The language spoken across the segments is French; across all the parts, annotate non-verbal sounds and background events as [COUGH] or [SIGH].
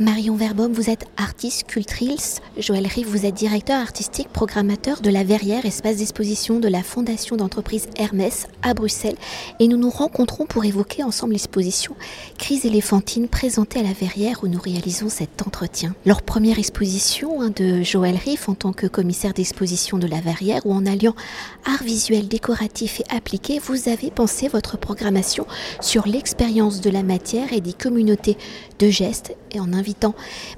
Marion Verbaume, vous êtes artiste sculptrice. Joël Rive, vous êtes directeur artistique, programmateur de la Verrière, espace d'exposition de la Fondation d'entreprise Hermès à Bruxelles. Et nous nous rencontrons pour évoquer ensemble l'exposition Crise éléphantine présentée à la Verrière où nous réalisons cet entretien. Leur première exposition hein, de Joël Riff en tant que commissaire d'exposition de la Verrière où en alliant art visuel, décoratif et appliqué, vous avez pensé votre programmation sur l'expérience de la matière et des communautés de gestes et en invitant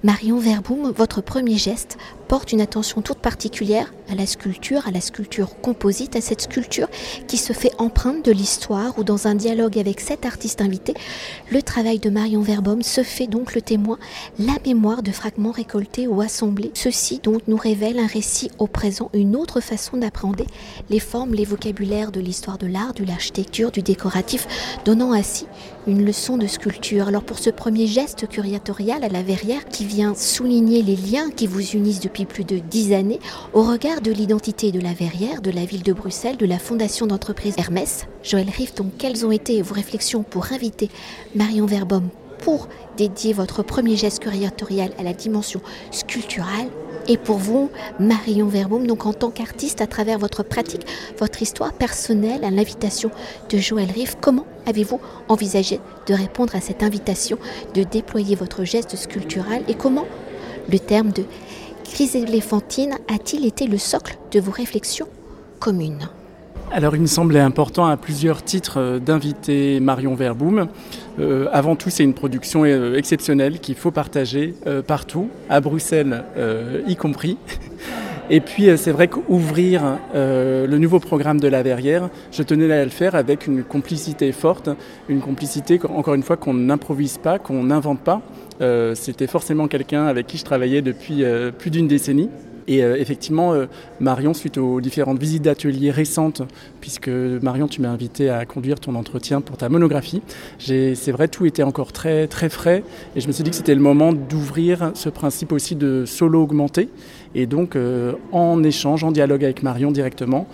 Marion Verboom, votre premier geste porte une attention toute particulière à la sculpture, à la sculpture composite, à cette sculpture qui se fait empreinte de l'histoire ou dans un dialogue avec cet artiste invité, le travail de Marion Verboom se fait donc le témoin, la mémoire de fragments récoltés ou assemblés. Ceci donc nous révèle un récit au présent, une autre façon d'appréhender les formes, les vocabulaires de l'histoire de l'art, de l'architecture, du décoratif, donnant ainsi une leçon de sculpture. Alors pour ce premier geste curatorial à la verrière qui vient souligner les liens qui vous unissent depuis plus de dix années au regard de l'identité de la Verrière, de la ville de Bruxelles, de la fondation d'entreprise Hermès. Joël Riff, donc quelles ont été vos réflexions pour inviter Marion Verboom pour dédier votre premier geste curatorial à la dimension sculpturale? Et pour vous, Marion Verboom, donc en tant qu'artiste, à travers votre pratique, votre histoire personnelle, à l'invitation de Joël Riff, comment avez-vous envisagé de répondre à cette invitation, de déployer votre geste sculptural et comment le terme de crise éléphantine a-t-il été le socle de vos réflexions communes alors il me semblait important à plusieurs titres euh, d'inviter Marion Verboom. Euh, avant tout, c'est une production euh, exceptionnelle qu'il faut partager partout, à Bruxelles y compris. Et puis c'est vrai qu'ouvrir le nouveau programme de la Verrière, je tenais à le faire avec une complicité forte, une complicité encore une fois qu'on n'improvise pas, qu'on n'invente pas. Euh, c'était forcément quelqu'un avec qui je travaillais depuis euh, plus d'une décennie. Et euh, effectivement, Marion, suite aux différentes visites d'ateliers récentes, puisque Marion, tu m'as invité à conduire ton entretien pour ta monographie, c'est vrai, tout était encore très, très frais. Et je me suis dit que c'était le moment d'ouvrir ce principe aussi de solo augmenté. Et donc, en échange, en dialogue avec Marion directement,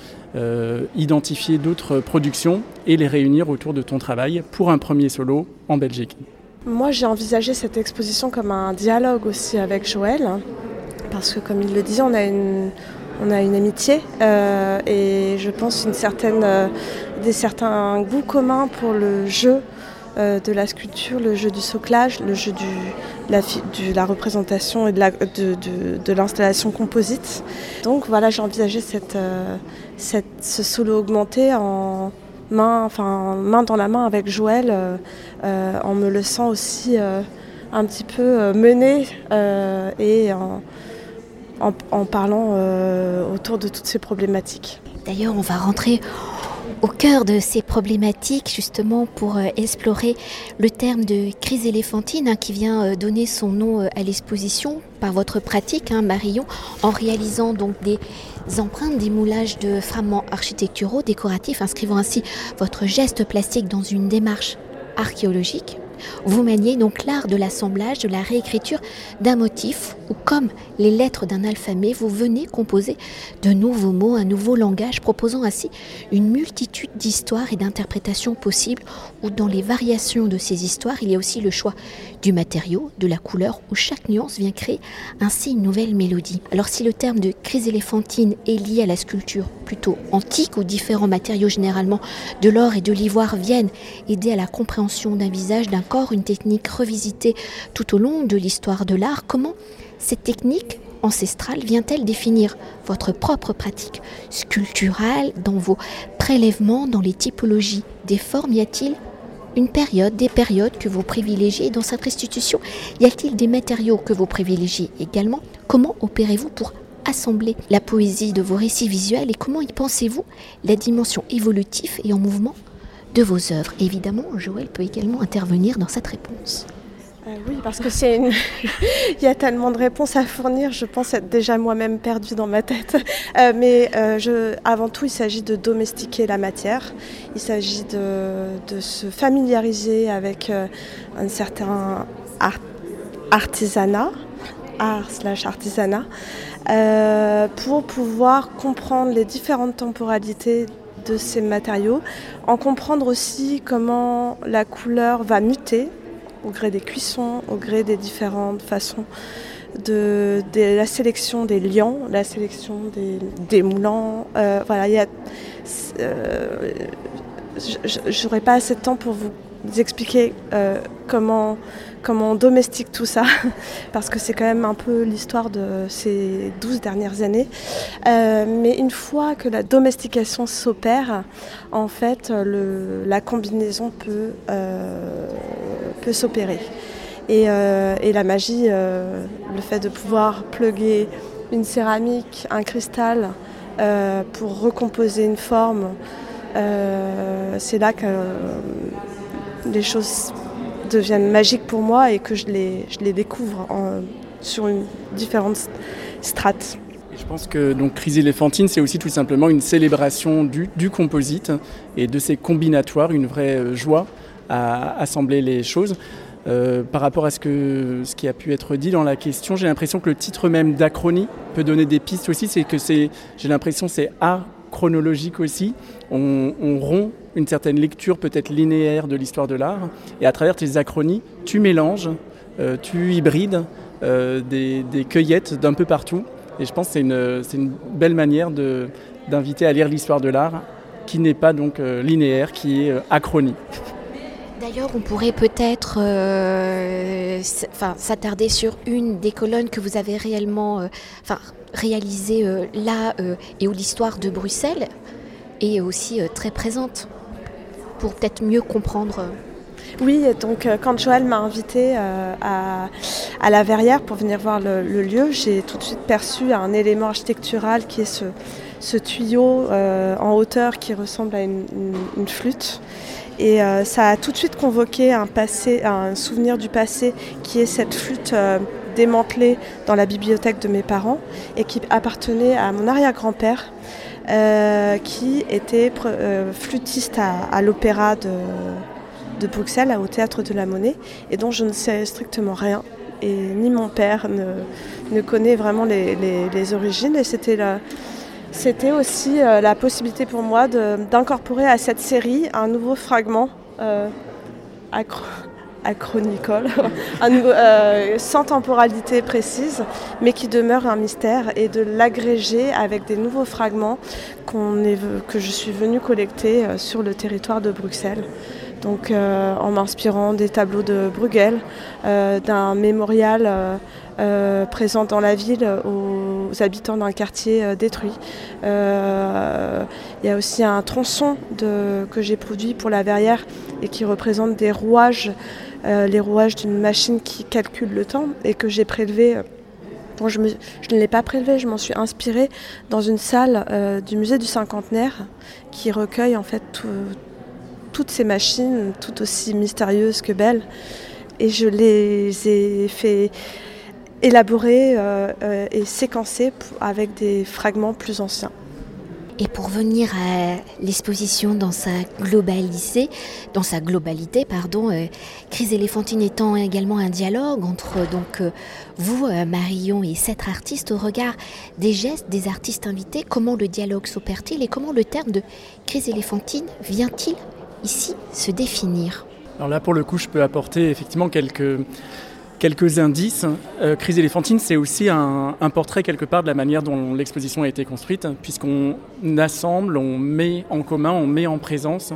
identifier d'autres productions et les réunir autour de ton travail pour un premier solo en Belgique. Moi, j'ai envisagé cette exposition comme un dialogue aussi avec Joël, parce que comme il le disait, on a une, on a une amitié euh, et je pense une certaine, euh, des certains goûts communs pour le jeu euh, de la sculpture, le jeu du soclage, le jeu du, la, la représentation et de l'installation composite. Donc voilà, j'ai envisagé cette, cette, ce solo augmenté en main, enfin, main dans la main avec Joël, euh, euh, en me laissant aussi euh, un petit peu mener et en, en parlant autour de toutes ces problématiques. D'ailleurs, on va rentrer au cœur de ces problématiques, justement pour explorer le terme de crise éléphantine hein, qui vient donner son nom à l'exposition par votre pratique, hein, Marion, en réalisant donc des empreintes, des moulages de fragments architecturaux, décoratifs, inscrivant ainsi votre geste plastique dans une démarche archéologique. Vous maniez donc l'art de l'assemblage, de la réécriture d'un motif, ou comme les lettres d'un alphabet, vous venez composer de nouveaux mots, un nouveau langage, proposant ainsi une multitude d'histoires et d'interprétations possibles, où dans les variations de ces histoires, il y a aussi le choix du matériau, de la couleur, où chaque nuance vient créer ainsi une nouvelle mélodie. Alors si le terme de crise éléphantine est lié à la sculpture plutôt antique, où différents matériaux généralement de l'or et de l'ivoire viennent aider à la compréhension d'un visage, d'un corps, une technique revisitée tout au long de l'histoire de l'art, comment cette technique ancestrale vient-elle définir votre propre pratique sculpturale dans vos prélèvements, dans les typologies des formes? Y a-t-il une période, des périodes que vous privilégiez dans cette restitution? Y a-t-il des matériaux que vous privilégiez également? Comment opérez-vous pour assembler la poésie de vos récits visuels et comment y pensez-vous? La dimension évolutive et en mouvement de vos œuvres Évidemment, Joël peut également intervenir dans cette réponse. Euh, oui, parce que c'est [LAUGHS] il y a tellement de réponses à fournir, je pense être déjà moi-même perdue dans ma tête. Euh, mais euh, avant tout, il s'agit de domestiquer la matière. Il s'agit de... se familiariser avec un certain artisanat, art slash artisanat, pour pouvoir comprendre les différentes temporalités de ces matériaux, en comprendre aussi comment la couleur va muter au gré des cuissons, au gré des différentes façons de, la sélection des liants, la sélection des, moulants. Euh, voilà, il y a, euh, j'aurais pas assez de temps pour vous expliquer euh, comment, comment on domestique tout ça, [LAUGHS] parce que c'est quand même un peu l'histoire de ces 12 dernières années. mais une fois que la domestication s'opère, en fait, le, la combinaison peut, peut s'opérer. Euh, et, la magie, euh, le fait de pouvoir pluguer une céramique, un cristal euh, pour recomposer une forme, c'est là que les choses deviennent magiques pour moi et que je les, je les découvre sur une, différentes strates. Je pense que donc Crise éléphantine, c'est aussi tout simplement une célébration du, du, composite et de ses combinatoires, une vraie joie à assembler les choses. Euh, par rapport à ce, que, ce qui a pu être dit dans la question, j'ai l'impression que le titre même d'Achronie peut donner des pistes aussi. C'est que c'est, j'ai l'impression c'est chronologique aussi. On, rompt une certaine lecture peut-être linéaire de l'histoire de l'art. Et à travers tes achronies, tu mélanges, euh, tu hybrides euh, des, cueillettes d'un peu partout. Et je pense que c'est une, belle manière d'inviter à lire l'histoire de l'art qui n'est pas donc linéaire, qui est achronie. D'ailleurs, on pourrait peut-être euh, s'attarder sur une des colonnes que vous avez réellement euh, réalisées euh, là et où l'histoire de Bruxelles est aussi très présente pour peut-être mieux comprendre. Oui, donc quand Joël m'a invité à, la Verrière pour venir voir le, lieu, j'ai tout de suite perçu un élément architectural qui est ce, tuyau en hauteur qui ressemble à une flûte et euh, ça a tout de suite convoqué un, souvenir du passé qui est cette flûte euh, démantelée dans la bibliothèque de mes parents et qui appartenait à mon arrière-grand-père euh, qui était flûtiste à, l'opéra de, Bruxelles, au théâtre de la Monnaie, et dont je ne sais strictement rien. Et ni mon père ne, connaît vraiment les, les origines. Et c'était la c'était aussi euh, la possibilité pour moi d'incorporer à cette série un nouveau fragment euh, acronicole, [LAUGHS] euh, sans temporalité précise, mais qui demeure un mystère, et de l'agréger avec des nouveaux fragments que je suis venue collecter sur le territoire de Bruxelles. Donc en m'inspirant des tableaux de Bruegel, d'un mémorial euh, présent dans la ville aux habitants d'un quartier euh, détruit. Euh, il y a aussi un tronçon que j'ai produit pour la verrière et qui représente des rouages, les rouages d'une machine qui calcule le temps et que j'ai prélevé. Bon, je, ne l'ai pas prélevé, je m'en suis inspirée dans une salle du musée du cinquantenaire qui recueille en fait toutes ces machines, tout aussi mystérieuses que belles. Et je les ai fait élaboré euh, euh, et séquencé avec des fragments plus anciens. Et pour venir à l'exposition dans sa globalité, dans sa globalité, pardon, euh, Crise éléphantine étant également un dialogue entre donc vous, Marion, et sept artistes au regard des gestes des artistes invités. Comment le dialogue s'opère-t-il et comment le terme de crise éléphantine vient-il ici se définir Alors là, pour le coup, je peux apporter effectivement quelques quelques indices. Euh, Crise éléphantine, c'est aussi un, portrait quelque part de la manière dont l'exposition a été construite, puisqu'on assemble, on met en commun, on met en présence,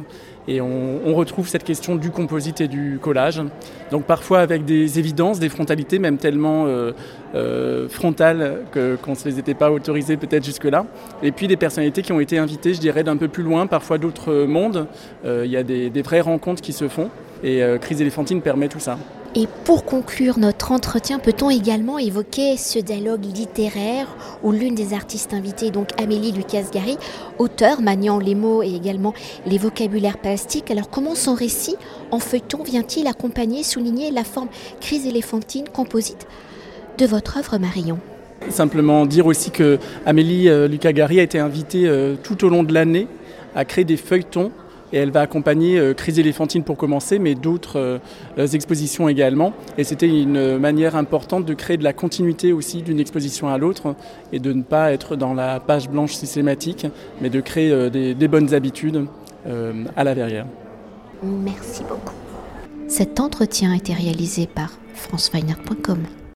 et on, retrouve cette question du composite et du collage. Donc parfois avec des évidences, des frontalités, même tellement euh, euh, frontales qu'on ne se les était pas autorisées peut-être jusque-là. Et puis des personnalités qui ont été invitées, je dirais, d'un peu plus loin, parfois d'autres mondes. Il y a des, des vraies rencontres qui se font, et Crise éléphantine permet tout ça. Et pour conclure notre entretien, peut-on également évoquer ce dialogue littéraire où l'une des artistes invitées, donc Amélie Lucas-Gary, auteur maniant les mots et également les vocabulaires plastiques, alors comment son récit en feuilleton vient-il accompagner, souligner la forme crise éléphantine composite de votre œuvre Marion? Simplement dire aussi que Amélie euh, Lucas-Gary a été invitée euh, tout au long de l'année à créer des feuilletons et elle va accompagner euh, Crise éléphantine pour commencer, mais d'autres euh, expositions également. Et c'était une manière importante de créer de la continuité aussi d'une exposition à l'autre et de ne pas être dans la page blanche systématique, mais de créer euh, des, bonnes habitudes à la verrière. Merci beaucoup. Cet entretien a été réalisé par franceweiner.com.